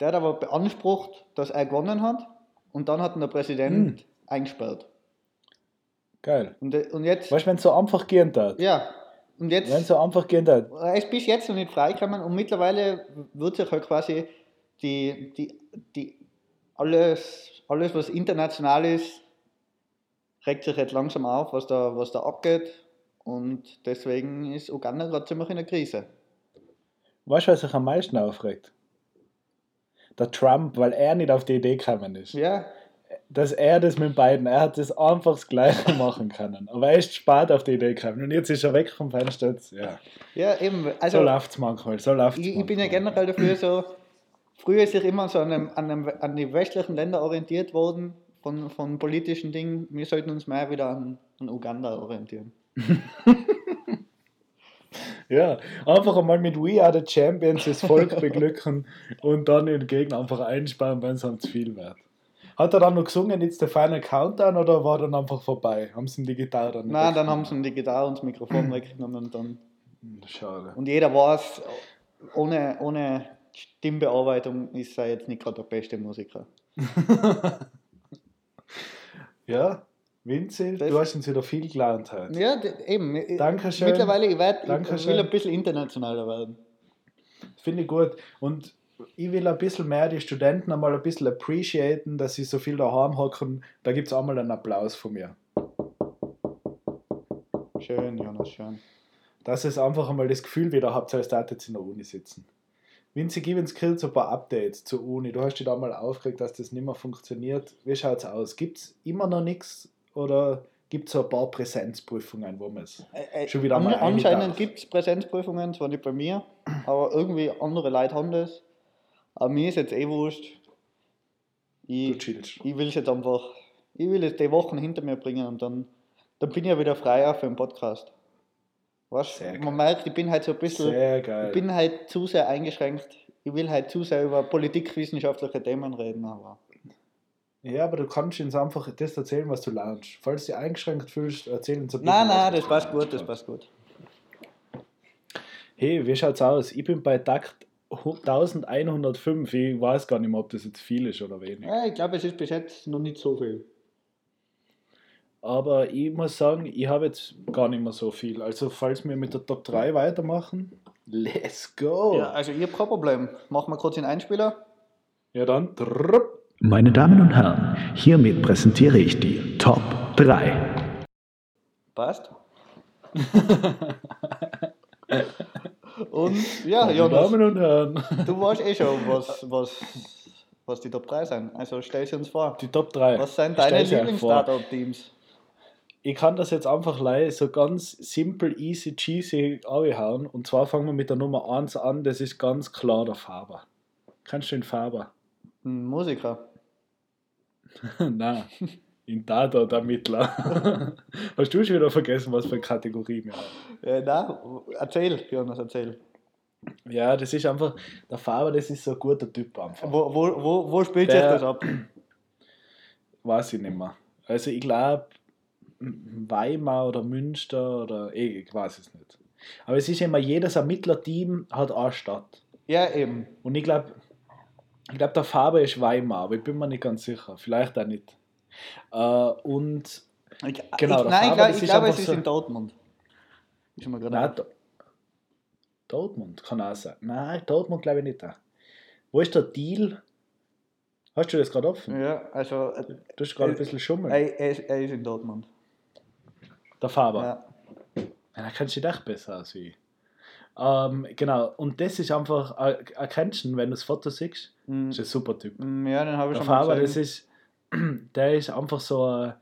der hat aber beansprucht, dass er gewonnen hat. Und dann hat ihn der Präsident eingesperrt. Geil. Und, und jetzt, Weißt du, wenn es so einfach gehen hat? ja, Und jetzt, Wenn so einfach gehen hat. er ist bis jetzt noch nicht freigekommen und mittlerweile wird sich halt quasi die, die, die alles, alles, was international ist, regt sich jetzt langsam auf, was da, was da abgeht. Und deswegen ist Uganda gerade ziemlich in der Krise. Weißt du, was sich am meisten aufregt? Der Trump, weil er nicht auf die Idee gekommen ist. Ja, Dass er das mit beiden, er hat das einfach das Gleiche (laughs) machen können. Aber er ist spät auf die Idee gekommen. Und jetzt ist er weg vom Fenster. Ja. ja eben. So Also, läuft es manchmal. So läuft's ich, ich bin ja generell dafür so, früher ist sich immer so an, einem, an, einem, an die westlichen Länder orientiert worden von, von politischen Dingen. Wir sollten uns mehr wieder an, an Uganda orientieren. (laughs) Ja, einfach einmal mit We Are the Champions das Volk (laughs) beglücken und dann den Gegner einfach einsparen, wenn es ihm zu viel wird. Hat er dann noch gesungen, jetzt der Final Countdown oder war dann einfach vorbei? Haben sie ihm die Gitarre dann Nein, dann haben sie ihm die Gitarre und das Mikrofon weggenommen und dann. Hm, Schade. Und jeder weiß, ohne, ohne Stimmbearbeitung ist er jetzt nicht gerade der beste Musiker. (laughs) Ja, Vinzi, du hast uns wieder viel gelernt heute. Ja, eben. Ich- Dankeschön. Mittlerweile, ich, ich Dankeschön. will ein bisschen internationaler werden. Finde ich gut. Und ich will ein bisschen mehr die Studenten einmal ein bisschen appreciaten, dass sie so viel daheim hocken. Da gibt es einmal einen Applaus von mir. Schön, Jonas, schön. dass ihr einfach einmal das Gefühl wieder habt, als da jetzt in der Uni sitzen. Vinzi, gib uns kurz ein paar Updates zur Uni. Du hast dich da mal aufgeregt, dass das nicht mehr funktioniert. Wie schaut es aus? Gibt es immer noch nichts oder gibt es so ein paar Präsenzprüfungen, wo man es Äh, äh, Schon wieder an, mal eine anscheinend gibt es Präsenzprüfungen, zwar nicht bei mir, aber irgendwie andere Leute haben das. Aber mir ist jetzt eh wurscht. du Ich, ich will es jetzt einfach, ich will jetzt die Wochen hinter mir bringen und dann, dann bin ich ja wieder freier für den Podcast. Weißt Sehr man merkt, ich bin halt so ein bisschen, ich bin halt zu sehr eingeschränkt. Ich will halt zu sehr über politikwissenschaftliche Themen reden, aber Ja, aber du kannst uns einfach das erzählen, was du lernst. Falls du dich eingeschränkt fühlst, erzähl uns ein bisschen. nein, nein, das passt gut, das passt gut. Hey, wie schaut's aus? Ich bin bei Takt 1105. Ich weiß gar nicht mehr, ob das jetzt viel ist oder wenig. Ja, ich glaube, es ist bis jetzt noch nicht so viel. Aber ich muss sagen, ich habe jetzt gar nicht mehr so viel. Also, falls wir mit der Top 3 weitermachen, let's go! Ja, also ich habe kein Problem. Machen wir kurz den Einspieler. Ja, dann. drrrr. Meine Damen und Herren, hiermit präsentiere ich die Top 3. Passt. (laughs) Und ja, Meine Jonas, Damen und Herren, du weißt eh schon, was, was, was die Top 3 sind. Also stell sie uns vor. die Top 3. Was sind deine. Lieblings-Startup-Teams? Ich kann das jetzt einfach lei- so ganz simple, easy, cheesy anhauen. Und zwar fangen wir mit der Nummer 1 an. Das ist ganz klar der Faber. Kennst du den Faber? Ein Musiker. (laughs) Nein, in Tatort Ermittler. (laughs) Hast du schon wieder vergessen, was für eine Kategorie wir haben? Äh, nein, erzähl, Jonas, erzähl. Ja, das ist einfach, der Faber, das ist so ein guter Typ einfach. Wo, wo, wo, wo spielt sich das ab? (clears throat) Weiß ich nicht mehr. Also ich glaube, Weimar oder Münster oder eh, ich weiß es nicht. Aber es ist immer, jedes Ermittlerteam hat eine Stadt. Ja, eben. Und ich glaube, ich glaube, der Faber ist Weimar, aber ich bin mir nicht ganz sicher. Vielleicht auch nicht. Äh, und Ich, Genau, ich, nein, ich Faber, ich ist glaube es ist so- in Dortmund. Ist mir gerade nein, Do- Dortmund kann auch sein. Nein, Dortmund glaube ich nicht. Wo ist der Deal? Hast du das gerade offen? Ja, also äh, Du hast gerade ein bisschen schummeln. er, er, ist- er ist in Dortmund. Der Faber. Ja. Ja, da kennst du dich echt besser aus wie ich. Ähm, genau, und das ist einfach, erkennst wenn du das Foto siehst? Mm, Das ist ein super Typ. mm, ja, den habe ich Der schon Faber, das ist, (clears throat) der ist einfach so, äh,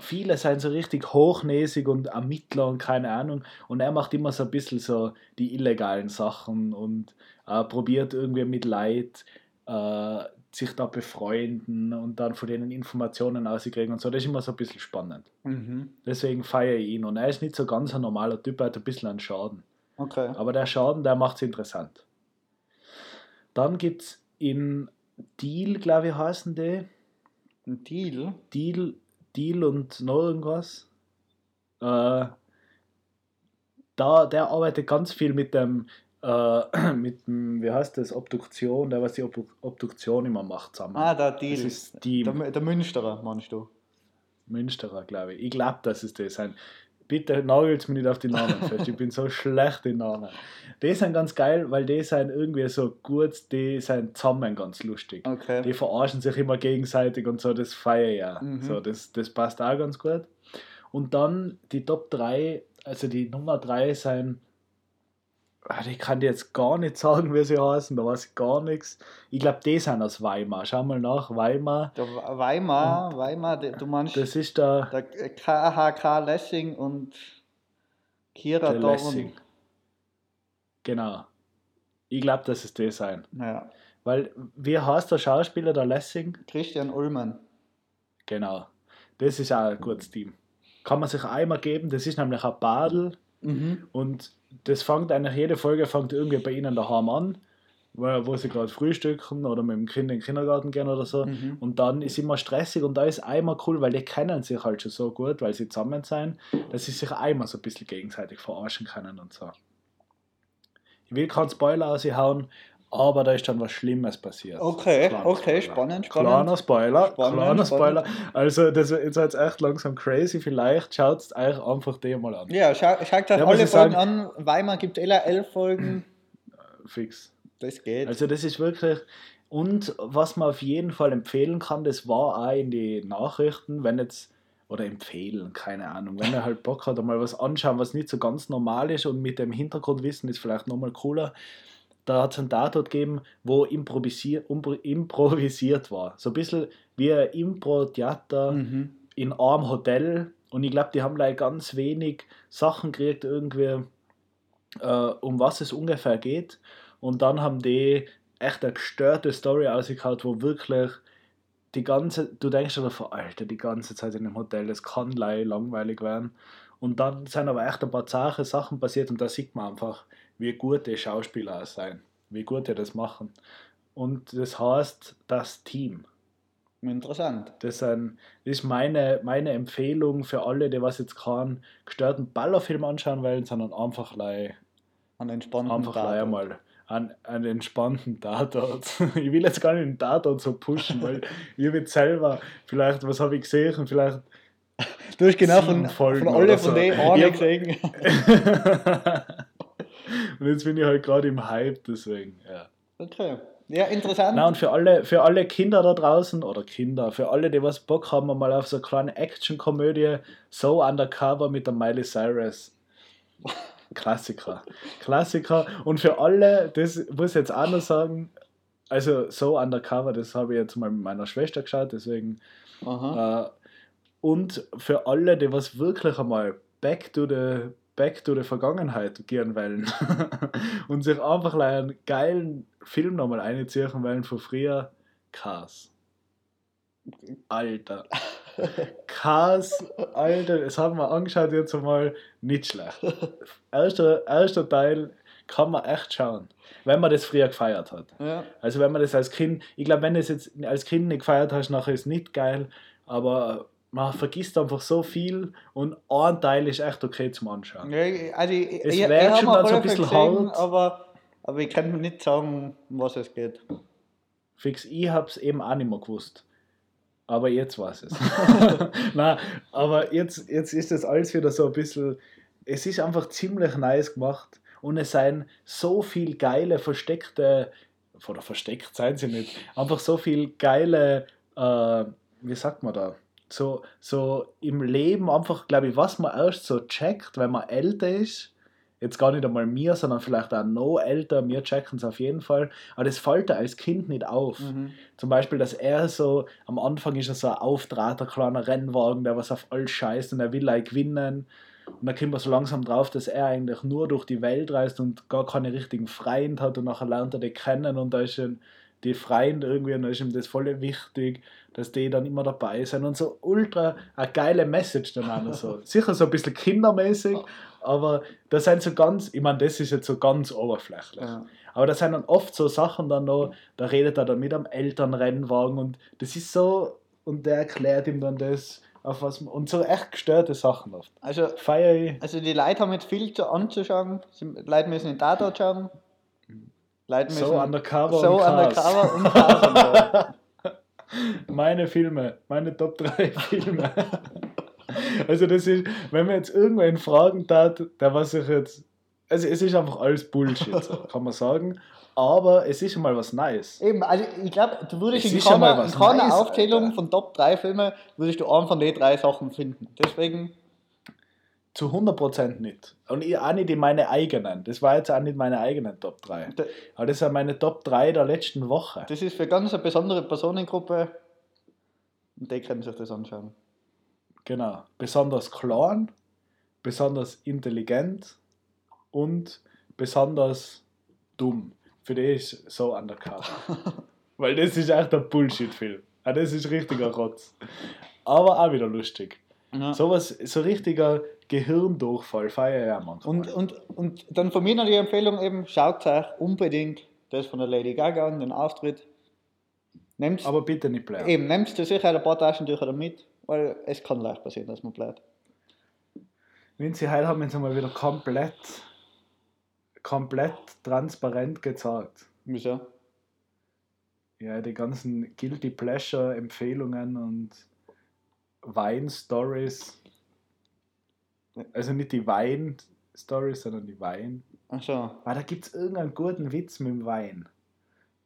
viele sind so richtig hochnäsig und Ermittler und keine Ahnung. Und er macht immer so ein bisschen so die illegalen Sachen und äh, probiert irgendwie mit Leid äh, sich da befreunden und dann von denen Informationen auskriegen und so. Das ist immer so ein bisschen spannend. Mhm. Deswegen feiere ich ihn. Und er ist nicht so ganz ein normaler Typ, er hat ein bisschen einen Schaden. Okay. Aber der Schaden, der macht es interessant. Dann gibt es in Deal, glaube ich, heißen die. Ein Deal? Deal, Deal und noch irgendwas. Äh, da, der arbeitet ganz viel mit dem, äh, (clears throat) mit dem, wie heißt das, Obduktion, der was die Ob Obduktion immer macht zusammen. Ah, der Deal. Das ist Team. Der, der Münsterer, meinst du? Münsterer, glaube ich. Ich glaube, dass es das sein. Bitte nagelt mir nicht auf die Namen fest. (laughs) Ich bin so schlecht in Namen. Die sind ganz geil, weil die sind irgendwie so gut, die sind zusammen ganz lustig. Okay. Die verarschen sich immer gegenseitig und so, das feiere ich ja. Mhm. So, das, das passt auch ganz gut. Und dann die Top 3, also die Nummer 3 sind, ich kann dir jetzt gar nicht sagen, wie sie heißen, da weiß ich gar nichts. Ich glaube, die sind aus Weimar. Schau mal nach, Weimar. Der Weimar, Weimar, du meinst Das ist der, der KHK Lessing und Kira. Lessing. Genau. Ich glaube, dass es die sein. Ja. Weil, wie heißt der Schauspieler, der Lessing? Christian Ullmann. Genau. Das ist auch ein gutes Team. Kann man sich einmal geben, das ist nämlich ein Badel Mhm. und das fängt eigentlich, jede Folge fängt irgendwie bei ihnen daheim an, wo, wo sie gerade frühstücken oder mit dem Kind in den Kindergarten gehen oder so. Mhm. Und dann ist immer stressig und da ist einmal cool, weil die kennen sich halt schon so gut, weil sie zusammen sein, dass sie sich einmal so ein bisschen gegenseitig verarschen können und so. Ich will keinen Spoiler aushauen, aber da ist dann was Schlimmes passiert. Okay, Kleiner okay, Spoiler. spannend, spannend. Kleiner Spoiler, Spannend, kleiner Spoiler. spannend. Also, das ist jetzt echt langsam crazy. Vielleicht schaut euch einfach den mal an. Ja, schau, schaut euch Ja, alle Folgen sagen- an. Weimar gibt eh elf Folgen. (clears throat) Fix. Das geht. Also, das ist wirklich. Und was man auf jeden Fall empfehlen kann, das war auch in die Nachrichten, wenn jetzt. Oder empfehlen, keine Ahnung. Wenn er halt Bock hat, mal was anschauen, was nicht so ganz normal ist und mit dem Hintergrundwissen ist vielleicht nochmal cooler. Da hat es einen Tatort gegeben, wo improvisier, improvisiert war. So ein bisschen wie ein Impro-Theater. mhm. in einem Hotel und ich glaube, die haben like ganz wenig Sachen gekriegt, irgendwie, äh, um was es ungefähr geht. Und dann haben die echt eine gestörte Story ausgehauen, wo wirklich die ganze, du denkst davon, Alter, die ganze Zeit in dem Hotel, das kann langweilig werden. Und dann sind aber echt ein paar zahre Sachen passiert und da sieht man einfach, wie gut die Schauspieler sein, wie gut die das machen. Und das heißt, das Team. Interessant. Das sind- das ist meine, meine Empfehlung für alle, die was jetzt keinen gestörten Ballerfilm anschauen wollen, sondern einfach lei, An entspannten einfach lei einmal einen, einen entspannten Tatort. (laughs) ich will jetzt gar nicht den Tatort so pushen, weil ich jetzt selber, vielleicht, was habe ich gesehen, vielleicht Du hast genau Sieben von, von alle oder von so. denen Ja. gesehen. (laughs) und jetzt bin ich halt gerade im Hype, deswegen, ja. Okay. Ja, interessant. Na und für alle, für alle Kinder da draußen, oder Kinder, für alle, die was Bock haben, mal auf so eine kleine Action-Komödie, So Undercover mit der Miley Cyrus. Klassiker. Klassiker. Und für alle, das muss ich jetzt auch noch sagen, also So Undercover, das habe ich jetzt mal mit meiner Schwester geschaut, deswegen. Aha. Äh, und für alle, die was wirklich einmal back to the, back to the Vergangenheit gehen wollen (laughs) und sich einfach einen geilen Film nochmal einziehen wollen von früher, Cars. Alter. (laughs) Cars, Alter, das haben wir angeschaut jetzt einmal, nicht schlecht. Erster, erster Teil kann man echt schauen, wenn man das früher gefeiert hat. Ja. Also wenn man das als Kind, ich glaube, wenn du es jetzt als Kind nicht gefeiert hast, nachher ist es nicht geil, aber man vergisst einfach so viel und ein Teil ist echt okay zum Anschauen. Ja, also ich, Es ich, wär ich schon dann so ein bisschen gesehen, hart. aber, aber ich kann nicht sagen, um was es geht. Fix, ich habe es eben auch nicht mehr gewusst. Aber jetzt weiß es. (laughs) (laughs) Nein, aber jetzt, jetzt ist das alles wieder so ein bisschen. Es ist einfach ziemlich nice gemacht und es sind so viel geile versteckte. Oder versteckt seien sie nicht. Einfach so viel geile. Äh, wie sagt man da? So, so im Leben einfach, glaube ich, was man erst so checkt, wenn man älter ist. Jetzt gar nicht einmal mir, sondern vielleicht auch noch älter. Wir checken es auf jeden Fall. Aber das fällt da als Kind nicht auf. Mhm. Zum Beispiel, dass er so, am Anfang ist er so ein auftrater kleiner Rennwagen, der was auf alles scheißt und er will like gewinnen. Und dann kommt man so langsam drauf, dass er eigentlich nur durch die Welt reist und gar keine richtigen Freunde hat und nachher lernt er die kennen und da ist schon die Freunde irgendwie und da ist ihm das voll wichtig, dass die dann immer dabei sind und so ultra eine geile Message dann auch noch so. (laughs) Sicher so ein bisschen kindermäßig, aber das sind so ganz, ich meine, das ist jetzt so ganz oberflächlich. Ja. Aber das sind dann oft so Sachen dann noch, da redet er dann mit einem Elternrennwagen und das ist so, und der erklärt ihm dann das, auf was man, und so echt gestörte Sachen oft. Also, Feier ich. also die Leute haben jetzt viel zu anzuschauen. Sie, Leute müssen in Tatort schauen. Leute müssen So undercover so und Cars. undercover und Cars und so. (laughs) Meine Filme, meine Top 3 (laughs) Filme. Also das ist, wenn man jetzt irgendwen fragen tat, der was ich jetzt, also es ist einfach alles Bullshit, so, (laughs) kann man sagen. Aber es ist schon mal was Neues. Eben, also ich glaube, du würdest Es in keiner, in keiner Neues, Aufzählung Alter. von Top 3 Filmen würdest du einen von den drei Sachen finden. Deswegen, Zu 100% nicht. Und ich auch nicht in meine eigenen. Das war jetzt auch nicht meine eigenen Top 3. da- Aber das sind meine Top 3 der letzten Woche. das ist für ganz eine besondere Personengruppe und die können sich das anschauen. Genau. Besonders klein, besonders intelligent und besonders dumm. Für die ist so undercover. (laughs) Weil das ist echt ein Bullshit-Film. Ah, Das ist richtiger Rotz. Aber auch wieder lustig. Ja. Sowas, so richtiger Gehirndurchfall auch manchmal. Und, und, und dann von mir noch die Empfehlung eben, schaut euch unbedingt das von der Lady Gaga an, den Auftritt. Nehmt Aber bitte nicht bleiben. eben, nehmt dir sicher ein paar Taschentücher mit, weil es kann leicht passieren, dass man bleibt. Vinci, heute haben wir uns einmal wieder komplett, komplett transparent gezeigt. Wieso? Ja, die ganzen Guilty Pleasure Empfehlungen und Wein-Stories. Also nicht die Wein-Stories, sondern die Wein. Achso. Ah, da gibt es irgendeinen guten Witz mit dem Wein.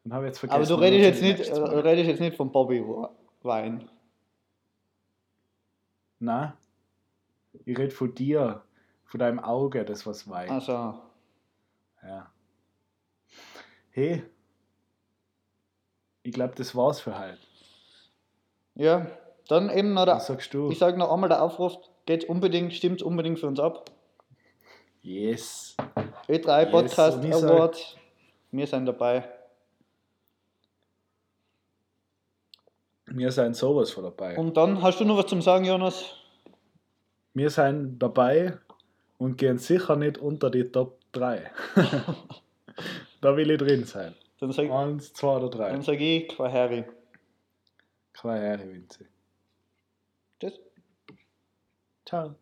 Dann habe ich jetzt vergessen. Aber du redest jetzt nicht, redest jetzt nicht von Bobby Wein. Nein. Ich rede von dir, von deinem Auge, das was weint. Also, Ja. Hey, ich glaube, das war's für heute. ja, dann eben noch der, Was sagst du? ich sage noch einmal der Aufruf, geht unbedingt, stimmt unbedingt für uns ab. Yes. Ö3 Yes, Podcast und ich sag- Award, wir sind dabei. Wir sind sowas von dabei. Und dann hast du noch was zum Sagen, Jonas? Wir sind dabei und gehen sicher nicht unter die Top 3. (laughs) da will ich drin sein. Dann sage Eins, zwei oder drei. dann sag ich Quaheri. Vinci. Tschüss. Ciao.